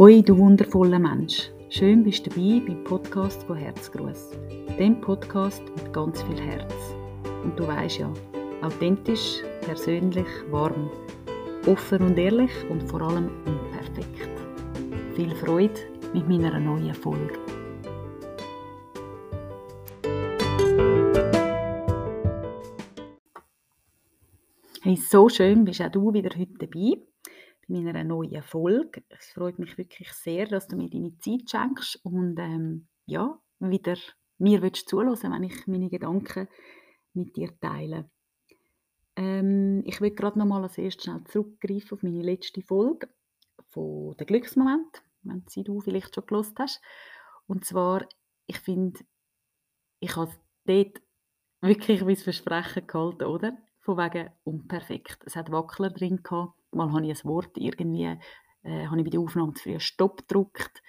Hoi, du wundervoller Mensch. Schön bist du dabei beim Podcast von Herzgruß. Dem Podcast mit ganz viel Herz. Und du weißt ja, authentisch, persönlich, warm, offen und ehrlich und vor allem unperfekt. Viel Freude mit meiner neuen Folge. Hey, so schön bist auch du wieder heute dabei bei meiner neuen Folge. Es freut mich wirklich sehr, dass du mir deine Zeit schenkst und ähm, ja, wieder mir willst zuhören, wenn ich meine Gedanken mit dir teile. Ähm, ich will gerade noch mal als erstes schnell zurückgreifen auf meine letzte Folge von «Der Glücksmoment», wenn sie du vielleicht schon gelost hast. Und zwar, ich finde, ich habe dort wirklich mein Versprechen gehalten, oder? Von wegen unperfekt. Es hat Wackler drin gehabt. Mal habe ich ein Wort irgendwie, äh, habe ich bei der Aufnahme zu früh Stopp gedrückt.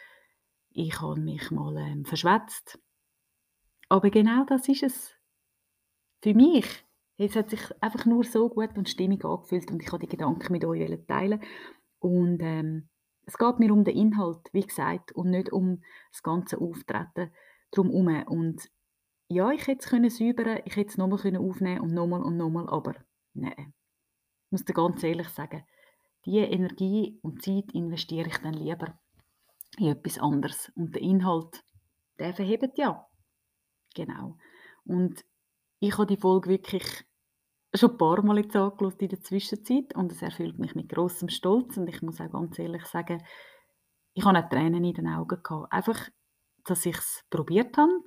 Ich habe mich mal ähm, verschwätzt. Aber genau das ist es. Für mich. Es hat sich einfach nur so gut und stimmig angefühlt und ich habe die Gedanken mit euch teilen. Und ähm, es geht mir um den Inhalt, wie gesagt, und nicht um das ganze Auftreten drumherum. Und ja, ich hätte es können säubern, ich hätte es nochmal aufnehmen und nochmal und nochmal, aber nein. Ich muss dir ganz ehrlich sagen, diese Energie und Zeit investiere ich dann lieber in etwas anderes. Und der Inhalt, der verhebt ja. Genau. Und ich habe die Folge wirklich schon ein paar Mal jetzt angeschaut in der Zwischenzeit und es erfüllt mich mit großem Stolz und ich muss auch ganz ehrlich sagen, ich habe auch Tränen in den Augen gehabt. Einfach, dass ich es probiert habe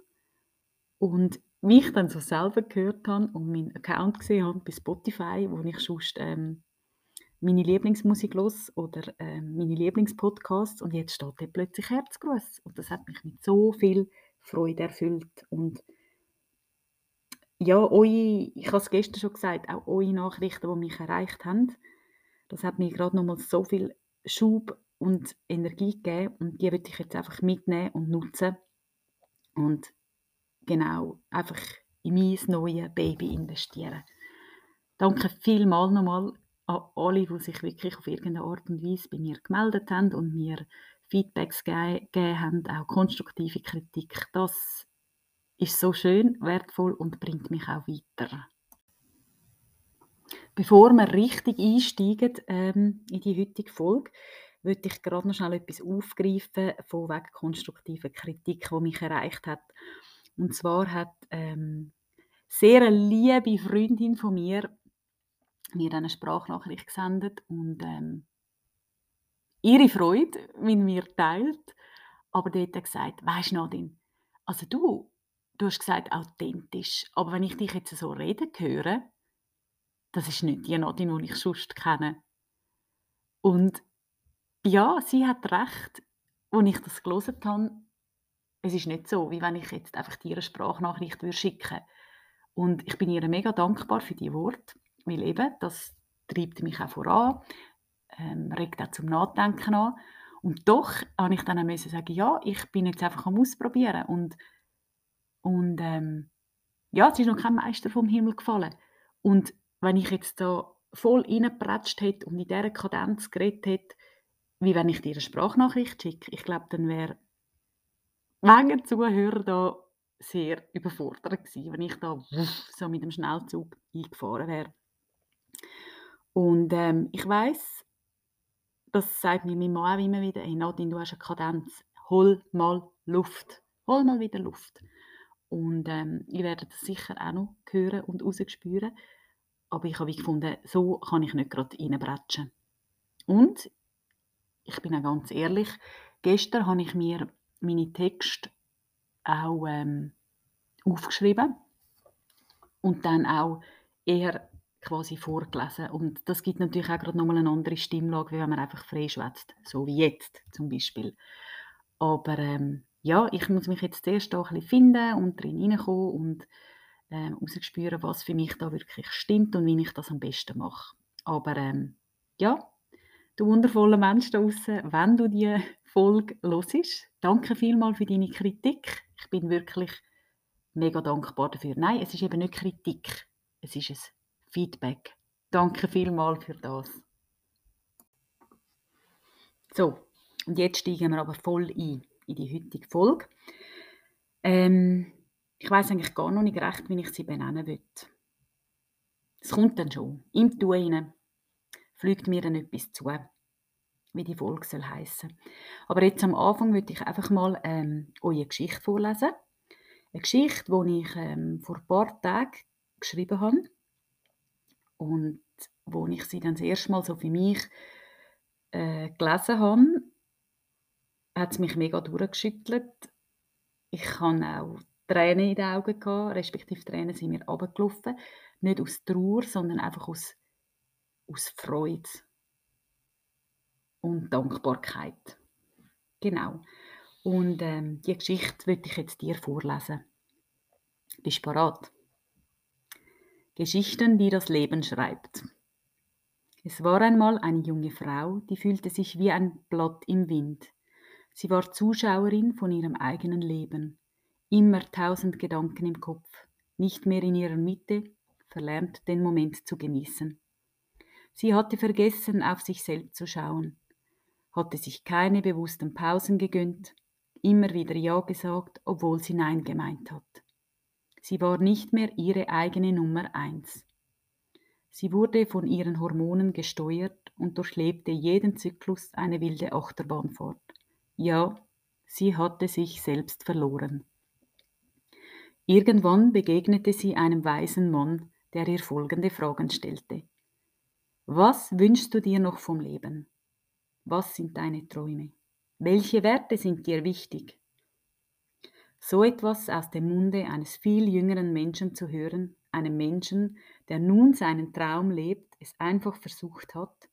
und wie ich dann so selber gehört habe und meinen Account gesehen habe bei Spotify, wo ich sonst ähm, meine Lieblingsmusik los oder ähm, meine Lieblingspodcasts und jetzt steht da plötzlich Herzgruß. Und das hat mich mit so viel Freude erfüllt. Und ja, eure, ich habe es gestern schon gesagt, auch eure Nachrichten, die mich erreicht haben, das hat mir gerade nochmal so viel Schub und Energie gegeben und die würde ich jetzt einfach mitnehmen und nutzen. Und genau einfach in mein neues Baby investieren. Danke vielmals nochmal an alle, die sich wirklich auf irgendeine Art und Weise bei mir gemeldet haben und mir Feedbacks gegeben haben, auch konstruktive Kritik. Das ist so schön, wertvoll und bringt mich auch weiter. Bevor wir richtig einsteigen ähm, in die heutige Folge, würde ich gerade noch schnell etwas aufgreifen von wegen konstruktiver Kritik, die mich erreicht hat. Und zwar hat ähm, sehr eine liebe Freundin von mir mir eine Sprachnachricht gesendet und ähm, ihre Freude mit mir teilt, aber dort hat gesagt, weisst du Nadine, also du, du hast gesagt authentisch, aber wenn ich dich jetzt so reden höre, das ist nicht die Nadine, die ich sonst kenne. Und ja, sie hat recht, als ich das gelesen habe, es ist nicht so, wie wenn ich jetzt einfach dir eine Sprachnachricht schicken würde. Und ich bin ihr mega dankbar für die Worte, weil eben, das treibt mich auch voran, ähm, regt auch zum Nachdenken an. Und doch habe ich dann auch sagen, ja, ich bin jetzt einfach am Ausprobieren. Und, und ähm, ja, es ist noch kein Meister vom Himmel gefallen. Und wenn ich jetzt da voll reingepratscht hätte und in dieser Kadenz geredet hätte, wie wenn ich dir eine Sprachnachricht schicke, ich glaube, dann wäre Menge Zuhörer da sehr überfordert gewesen, wenn ich da so mit dem Schnellzug eingefahren wäre. Und ähm, ich weiß, das sagt mir mein Mann auch immer wieder, hey Nadine, du hast eine Kadenz, hol mal Luft, hol mal wieder Luft. Und ähm, ich werde das sicher auch noch hören und rausspüren. Aber ich habe gefunden, so kann ich nicht gerade reinbretschen. Und ich bin auch ganz ehrlich, gestern habe ich mir meine Texte auch ähm, aufgeschrieben und dann auch eher quasi vorgelesen. Und das gibt natürlich auch gerade nochmal eine andere Stimmlage, wie wenn man einfach frei schwätzt, so wie jetzt zum Beispiel. Aber ähm, ja, ich muss mich jetzt zuerst da ein bisschen finden und drin hineinkommen und ähm, spüren, was für mich da wirklich stimmt und wie ich das am besten mache. Aber ähm, ja, du wundervoller Mensch da draußen, wenn du die Folge hörst, danke vielmals für deine Kritik. Ich bin wirklich mega dankbar dafür. Nein, es ist eben nicht Kritik, es ist ein Feedback. Danke vielmals für das. So, Und jetzt steigen wir aber voll ein in die heutige Folge. Ähm, ich weiß eigentlich gar noch nicht recht, wie ich sie benennen will. Es kommt dann schon. Im Tun fliegt mir dann etwas zu, wie die Folge soll heissen. Aber jetzt am Anfang würde ich einfach mal ähm, eure Geschichte vorlesen. Eine Geschichte, die ich ähm, vor ein paar Tagen geschrieben habe und wo ich sie dann das erste Mal so für mich äh, gelesen habe, hat es mich mega durchgeschüttelt. Ich hatte auch Tränen in den Augen, gehabt, respektive Tränen sind mir runtergelaufen. Nicht aus Trauer, sondern einfach aus, aus Freude und Dankbarkeit. Genau. Und ähm, die Geschichte würde ich jetzt dir vorlesen. Bist du bereit? Geschichten, die das Leben schreibt. Es war einmal eine junge Frau, die fühlte sich wie ein Blatt im Wind. Sie war Zuschauerin von ihrem eigenen Leben. Immer tausend Gedanken im Kopf, nicht mehr in ihrer Mitte, verlernt den Moment zu genießen. Sie hatte vergessen, auf sich selbst zu schauen, hatte sich keine bewussten Pausen gegönnt, immer wieder Ja gesagt, obwohl sie Nein gemeint hat. Sie war nicht mehr ihre eigene Nummer eins. Sie wurde von ihren Hormonen gesteuert und durchlebte jeden Zyklus eine wilde Achterbahnfahrt. Ja, sie hatte sich selbst verloren. Irgendwann begegnete sie einem weisen Mann, der ihr folgende Fragen stellte. Was wünschst du dir noch vom Leben? Was sind deine Träume? Welche Werte sind dir wichtig? So etwas aus dem Munde eines viel jüngeren Menschen zu hören, einem Menschen, der nun seinen Traum lebt, es einfach versucht hat?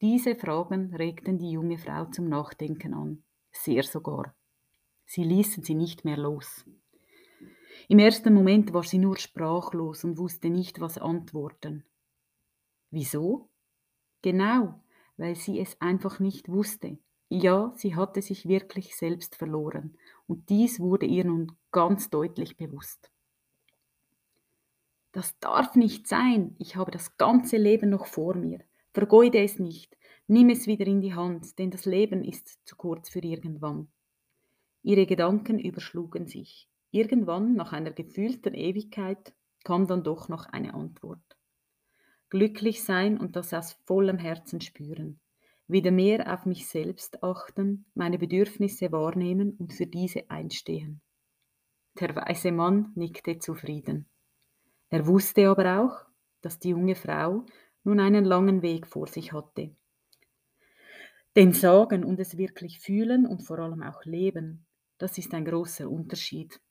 Diese Fragen regten die junge Frau zum Nachdenken an, sehr sogar. Sie ließen sie nicht mehr los. Im ersten Moment war sie nur sprachlos und wusste nicht, was antworten. Wieso? Genau, weil sie es einfach nicht wusste. Ja, sie hatte sich wirklich selbst verloren, und dies wurde ihr nun ganz deutlich bewusst. Das darf nicht sein. Ich habe das ganze Leben noch vor mir. Vergeude es nicht. Nimm es wieder in die Hand, denn das Leben ist zu kurz für irgendwann. Ihre Gedanken überschlugen sich. Irgendwann, nach einer gefühlten Ewigkeit, kam dann doch noch eine Antwort. Glücklich sein und das aus vollem Herzen spüren. Wieder mehr auf mich selbst achten, meine Bedürfnisse wahrnehmen und für diese einstehen. Der weise Mann nickte zufrieden. Er wusste aber auch, dass die junge Frau nun einen langen Weg vor sich hatte. Denn sagen und es wirklich fühlen und vor allem auch leben, das ist ein großer Unterschied.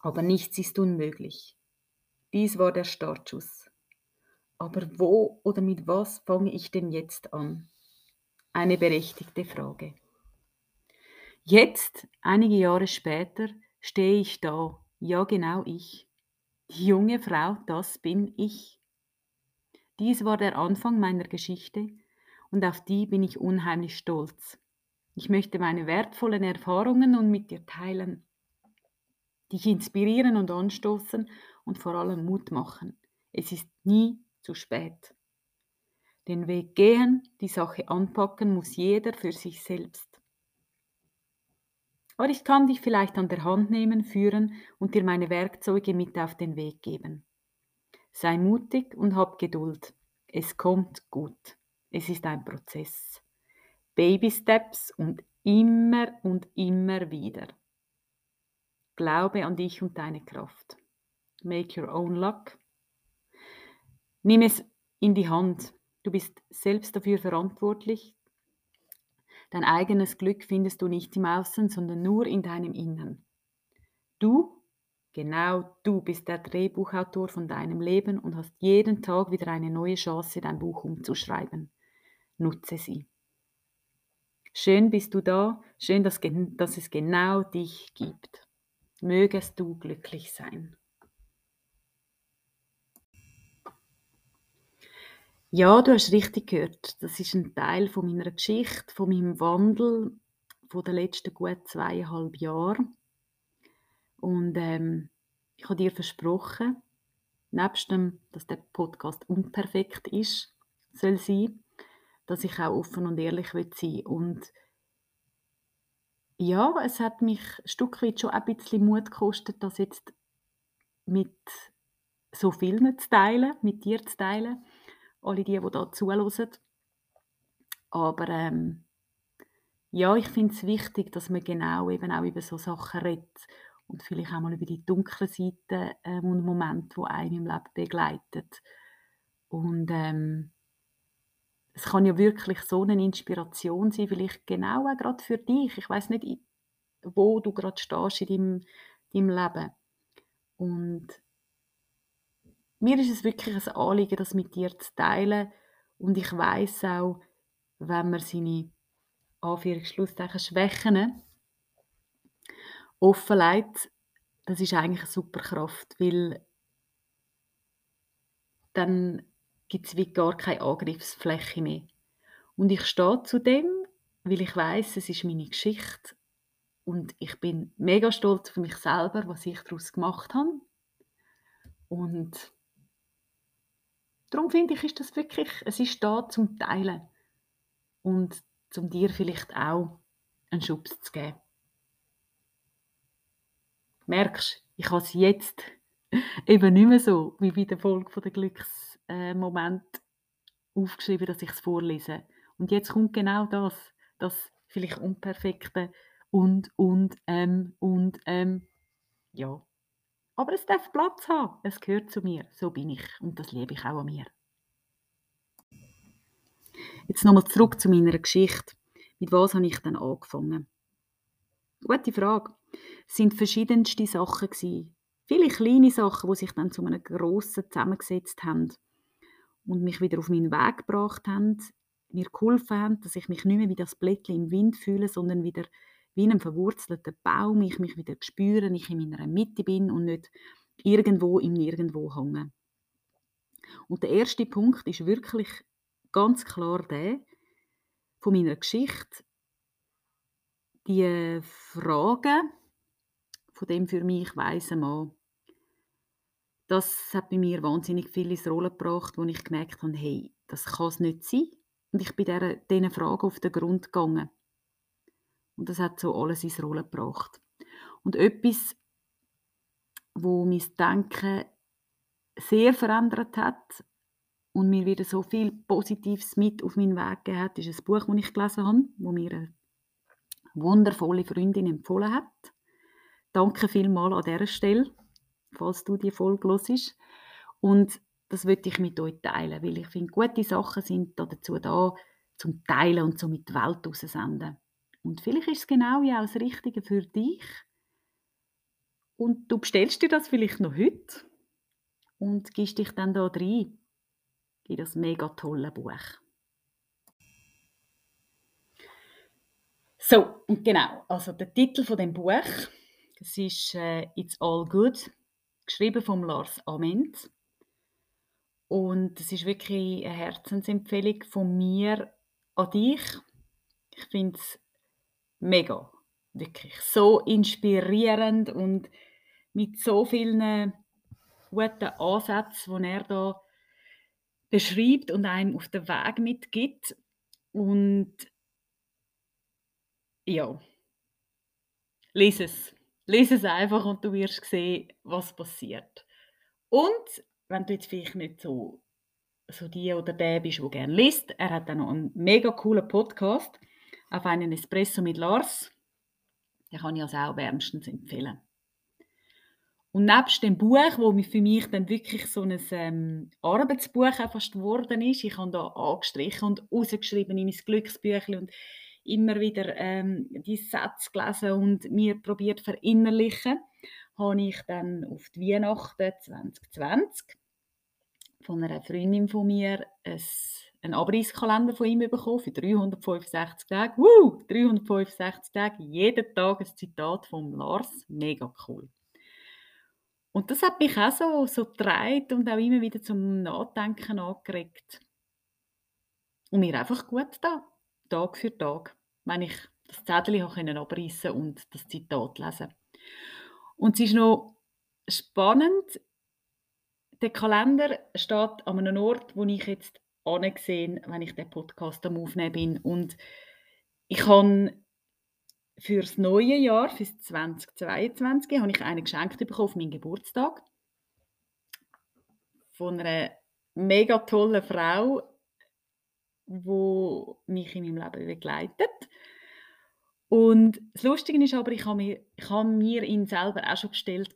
Aber nichts ist unmöglich. Dies war der Startschuss. Aber wo oder mit was fange ich denn jetzt an? Eine berechtigte Frage. Jetzt, einige Jahre später, stehe ich da, ja genau ich, die junge Frau, das bin ich. Dies war der Anfang meiner Geschichte und auf die bin ich unheimlich stolz. Ich möchte meine wertvollen Erfahrungen nun mit dir teilen, dich inspirieren und anstoßen und vor allem Mut machen. Es ist nie zu spät. Den Weg gehen, die Sache anpacken muss jeder für sich selbst. Aber ich kann dich vielleicht an der Hand nehmen, führen und dir meine Werkzeuge mit auf den Weg geben. Sei mutig und hab Geduld. Es kommt gut. Es ist ein Prozess. Baby Steps und immer und immer wieder. Glaube an dich und deine Kraft. Make your own luck. Nimm es in die Hand. Du bist selbst dafür verantwortlich, Dein eigenes Glück findest du nicht im Außen, sondern nur in deinem Innern. Du, genau du bist der Drehbuchautor von deinem Leben und hast jeden Tag wieder eine neue Chance, dein Buch umzuschreiben. Nutze sie. Schön bist du da, schön, dass, dass es genau dich gibt. Mögest du glücklich sein. Ja, du hast richtig gehört. Das ist ein Teil von meiner Geschichte, von meinem Wandel von den letzten gut zweieinhalb Jahren. Und ähm, ich habe dir versprochen, nebst dem, dass der Podcast unperfekt ist, soll sein, dass ich auch offen und ehrlich sein will. Und ja, es hat mich ein Stück weit schon ein bisschen Mut gekostet, das jetzt mit so vielen zu teilen, mit dir zu teilen, alle die, die da zuhören. Aber ähm, ja, ich finde es wichtig, dass man genau eben auch über so Sachen redet und vielleicht auch mal über die dunklen Seiten ähm, und Momente, die einen im Leben begleitet. Und ähm, es kann ja wirklich so eine Inspiration sein, vielleicht genau auch gerade für dich. Ich weiß nicht, wo du gerade stehst in deinem, deinem Leben. Und mir ist es wirklich ein Anliegen, das mit dir zu teilen. Und ich weiß auch, wenn man seine Anführungsschlusszeichen Schwächen offenlegt, das ist eigentlich eine super Kraft, weil dann gibt es wie gar keine Angriffsfläche mehr. Und ich stehe zu dem, weil ich weiß, es ist meine Geschichte und ich bin mega stolz auf mich selber, was ich daraus gemacht habe. Und darum finde ich, ist das wirklich, es ist da zum Teilen und zum dir vielleicht auch einen Schubs zu geben. Merkst, ich habe es jetzt eben nicht mehr so wie bei der Folge der Glücksmoment äh, aufgeschrieben, dass ich es vorlese. Und jetzt kommt genau das, das vielleicht unperfekte und und ähm und ähm ja. Aber es darf Platz haben. Es gehört zu mir. So bin ich und das liebe ich auch an mir. Jetzt nochmal zurück zu meiner Geschichte. Mit was habe ich dann angefangen? Gute Frage. Es sind verschiedenste Sachen gewesen. Viele kleine Sachen, die sich dann zu einem grossen zusammengesetzt haben und mich wieder auf meinen Weg gebracht haben, mir geholfen haben, dass ich mich nicht mehr wie das Blättchen im Wind fühle, sondern wieder wie ein verwurzelter Baum, ich mich wieder spüre, ich in meiner Mitte bin und nicht irgendwo im Nirgendwo hänge. Und der erste Punkt ist wirklich ganz klar der von meiner Geschichte, die Fragen von dem für mich weisen Mann, das hat bei mir wahnsinnig viel ins Rollen gebracht, wo ich gemerkt habe, hey, das kann es nicht sein. Und ich bin diesen Fragen auf den Grund gegangen. Und das hat so alles ins Rollen gebracht. Und etwas, wo mein Denken sehr verändert hat und mir wieder so viel Positives mit auf meinen Weg gegeben hat, ist ein Buch, das ich gelesen habe, wo mir eine wundervolle Freundin empfohlen hat. Danke vielmals an dieser Stelle, falls du die Folge hörst. Und das möchte ich mit euch teilen, weil ich finde, gute Sachen sind dazu da, zum Teilen und so mit der Welt raussenden. Und vielleicht ist es genau ja auch das Richtige für dich. Und du bestellst dir das vielleicht noch heute und gibst dich dann da rein in das mega tolle Buch. So, und genau, also der Titel von dem Buch, das ist äh, It's All Good, geschrieben von Lars Ament. Und es ist wirklich eine Herzensempfehlung von mir an dich. Ich finde es mega, wirklich so inspirierend und mit so vielen guten Ansätzen, die er da beschreibt und einem auf den Weg mitgibt. Und ja, lese es. Lese es einfach und du wirst sehen, was passiert. Und wenn du jetzt vielleicht nicht so, so die oder der bist, der gerne liest, er hat dann noch einen mega coolen Podcast auf einen Espresso mit Lars. Den kann ich also auch wärmstens empfehlen. Und nebst dem Buch, wo für mich dann wirklich so ein ähm, Arbeitsbuch fast geworden ist, ich habe da angestrichen und rausgeschrieben in mein Glücksbüchlein und immer wieder ähm, die Sätze gelesen und mir probiert verinnerlichen, habe ich dann auf die Weihnachten 2020 von einer Freundin von mir ein, einen Abreißkalender von ihm bekommen für 365 Tage. Woo! 365 Tage, jeden Tag ein Zitat von Lars. Mega cool. Und das hat mich auch so, so getragen und auch immer wieder zum Nachdenken angeregt. Und mir einfach gut da, Tag für Tag, wenn ich das Zettel abreißen und das Zitat lesen. Und es ist noch spannend, der Kalender steht an einem Ort, wo ich jetzt angesehen, wenn ich den Podcast am Aufnehmen bin. Und ich habe fürs neue Jahr, fürs 2022, habe ich einen geschenkt bekommen auf meinen Geburtstag. Von einer mega tollen Frau, die mich in meinem Leben begleitet. Und das Lustige ist aber, ich habe mir, ich habe mir ihn selber auch schon bestellt.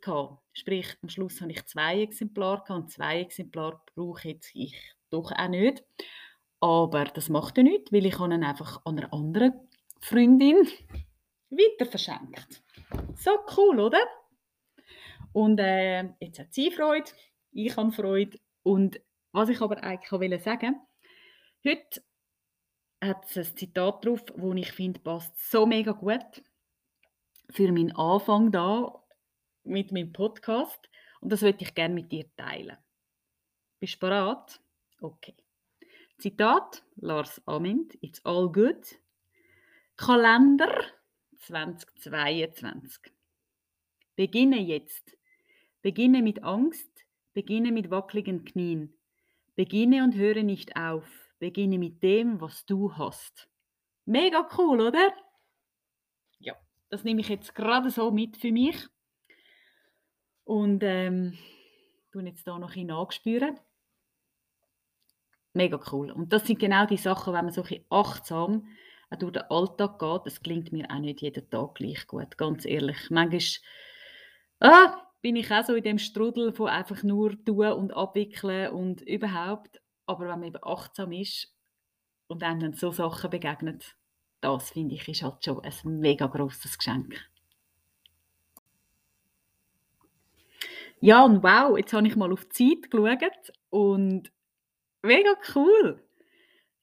Sprich, am Schluss habe ich zwei Exemplare und zwei Exemplare brauche jetzt ich doch auch nicht. Aber das macht ja nichts, weil ich ihn einfach an einer anderen Freundin weiter verschenkt. So cool, oder? Und äh, jetzt hat sie Freude, ich habe Freude. Und was ich aber eigentlich auch sagen heute hat es ein Zitat drauf, das ich finde, passt so mega gut für meinen Anfang da mit meinem Podcast. Und das würde ich gerne mit dir teilen. Bist du bereit? Okay. Zitat, Lars Ament, It's all good. Kalender 2022. Beginne jetzt. Beginne mit Angst, beginne mit wackeligen Knien. Beginne und höre nicht auf. Beginne mit dem, was du hast. Mega cool, oder? Ja, das nehme ich jetzt gerade so mit für mich. Und ähm, tun jetzt da noch ein nachspüren. Mega cool. Und das sind genau die Sachen, wenn man so ein achtsam durch den Alltag geht. Das klingt mir auch nicht jeden Tag gleich gut, ganz ehrlich. Manchmal ah, bin ich auch so in dem Strudel von einfach nur tun und abwickeln und überhaupt. Aber wenn man eben achtsam ist und einem dann so Sachen begegnet, das finde ich ist halt schon ein mega grosses Geschenk. Ja, und wow, jetzt habe ich mal auf die Zeit geschaut und mega cool.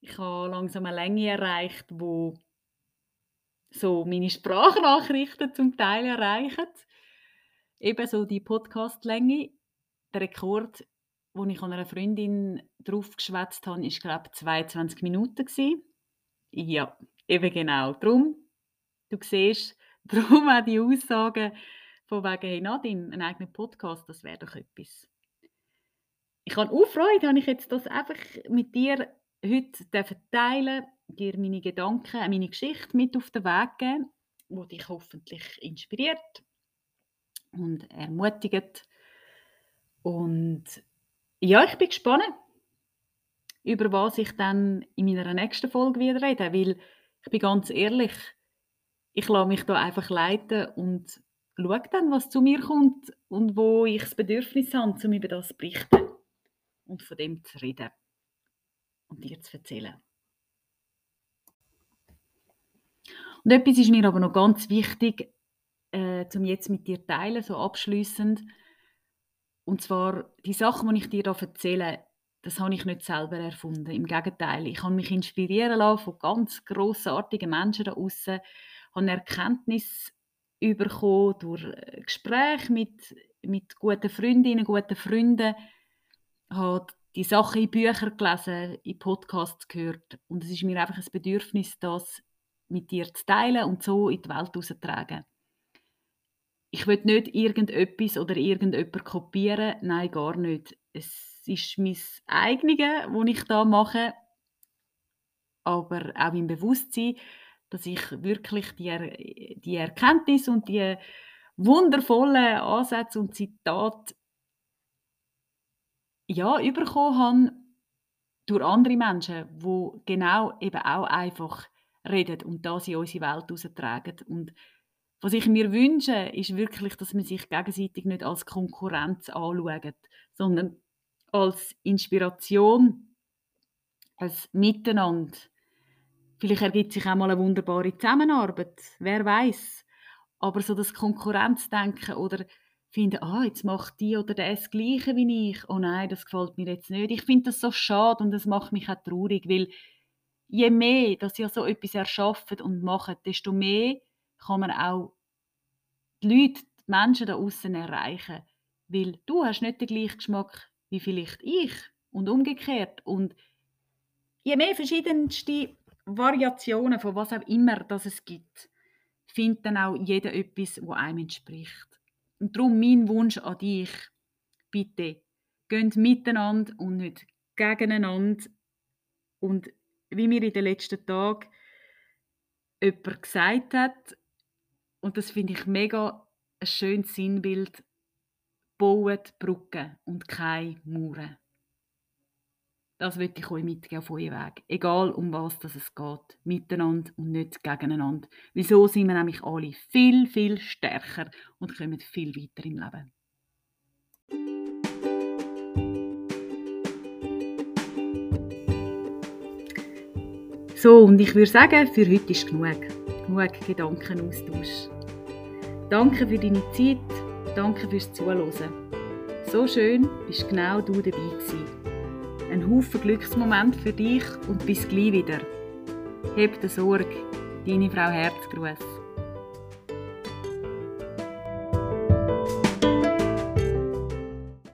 Ich habe langsam eine Länge erreicht, wo so meine Sprachnachrichten zum Teil erreichen. Ebenso die Podcastlänge. Der Rekord, wo ich an einer Freundin drauf geschwätzt habe, ist glaube ich 22 Minuten gewesen. Ja, eben genau. Drum, du siehst, darum auch die Aussagen von wegen, hey Nadine, ein eigener Podcast, das wäre doch etwas. Ich habe auch Freude, habe ich jetzt das einfach mit dir heute teilen dir meine Gedanken, meine Geschichte mit auf den Weg geben, die dich hoffentlich inspiriert und ermutigt. Und ja, ich bin gespannt, über was ich dann in meiner nächsten Folge wieder rede, weil ich bin ganz ehrlich, ich lasse mich da einfach leiten und schaue dann, was zu mir kommt und wo ich das Bedürfnis habe, um über das zu berichten und von dem zu reden und dir zu erzählen. Und etwas ist mir aber noch ganz wichtig, äh, zum jetzt mit dir teilen, so abschließend. Und zwar die Sachen, die ich dir da erzähle, das habe ich nicht selber erfunden. Im Gegenteil, ich habe mich inspirieren lassen von ganz grossartigen Menschen da außen, habe Erkenntnis bekommen durch äh, Gespräche mit, mit guten Freundinnen, guten Freunden, habe die Sachen in Büchern gelesen, in Podcasts gehört. Und es ist mir einfach ein Bedürfnis, das mit dir zu teilen und so in die Welt herauszutragen. Ich will nicht irgendetwas oder irgendjemand kopieren, nein, gar nicht. Es ist mein eigenes, was ich da mache, aber auch im Bewusstsein, dass ich wirklich die, er die Erkenntnis und die wundervollen Ansätze und Zitate ja, bekommen habe durch andere Menschen, die genau eben auch einfach reden und das in unsere Welt heraustragen. Und was ich mir wünsche, ist wirklich, dass man sich gegenseitig nicht als Konkurrenz anschaut, sondern als Inspiration, als Miteinander. Vielleicht ergibt sich auch mal eine wunderbare Zusammenarbeit, wer weiß. Aber so das Konkurrenzdenken oder finden, ah, jetzt macht die oder der das Gleiche wie ich. Oh nein, das gefällt mir jetzt nicht. Ich finde das so schade und das macht mich auch traurig, weil je mehr, dass ihr so etwas erschafft und macht, desto mehr kann man auch die Leute, die Menschen da außen erreichen. Weil du hast nicht den gleichen Geschmack wie vielleicht ich und umgekehrt. Und je mehr verschiedenste Variationen von was auch immer das es gibt, findet dann auch jeder etwas, wo einem entspricht. Und darum mein Wunsch an dich, bitte, geht miteinander und nicht gegeneinander. Und wie mir in den letzten Tagen jemand gesagt hat, und das finde ich mega ein schönes Sinnbild, baut Brücken und keine Mauern. Das möchte ich euch mitgeben auf euren Weg. Egal um was das es geht. Miteinander und nicht gegeneinander. Wieso sind wir nämlich alle viel, viel stärker und kommen viel weiter im Leben. So, und ich würde sagen, für heute ist genug. Genug Gedankenaustausch. Danke für deine Zeit, danke fürs Zuhören. So schön bist genau du dabei gewesen. Ein Haufen Glücksmoment für dich und bis gleich wieder. Heb die Sorge, deine Frau Herzgruß.